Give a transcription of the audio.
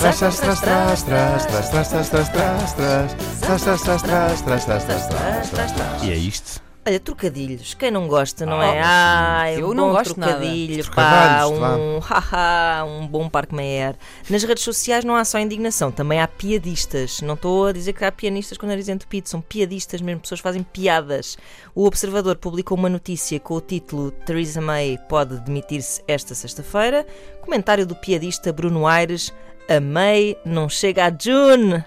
Tras, tras, tras, tras, tras, tras, tras, tras, tras, tras, tras, tras, tras, tras, tras, tras, tras. E é isto. Olha, trocadilhos, quem não gosta, não Ah, é? um Eu não gosto nada. trocadilho, pá, Trocadalhos, um haha, um bom Parque Meyer. Nas redes sociais não há só indignação, também há piadistas. Não estou a dizer que há pianistas com nariz entupido, são piadistas mesmo, pessoas fazem piadas. O Observador publicou uma notícia com o título Theresa May pode demitir-se esta sexta-feira. Comentário do piadista Bruno Aires: A May não chega a June.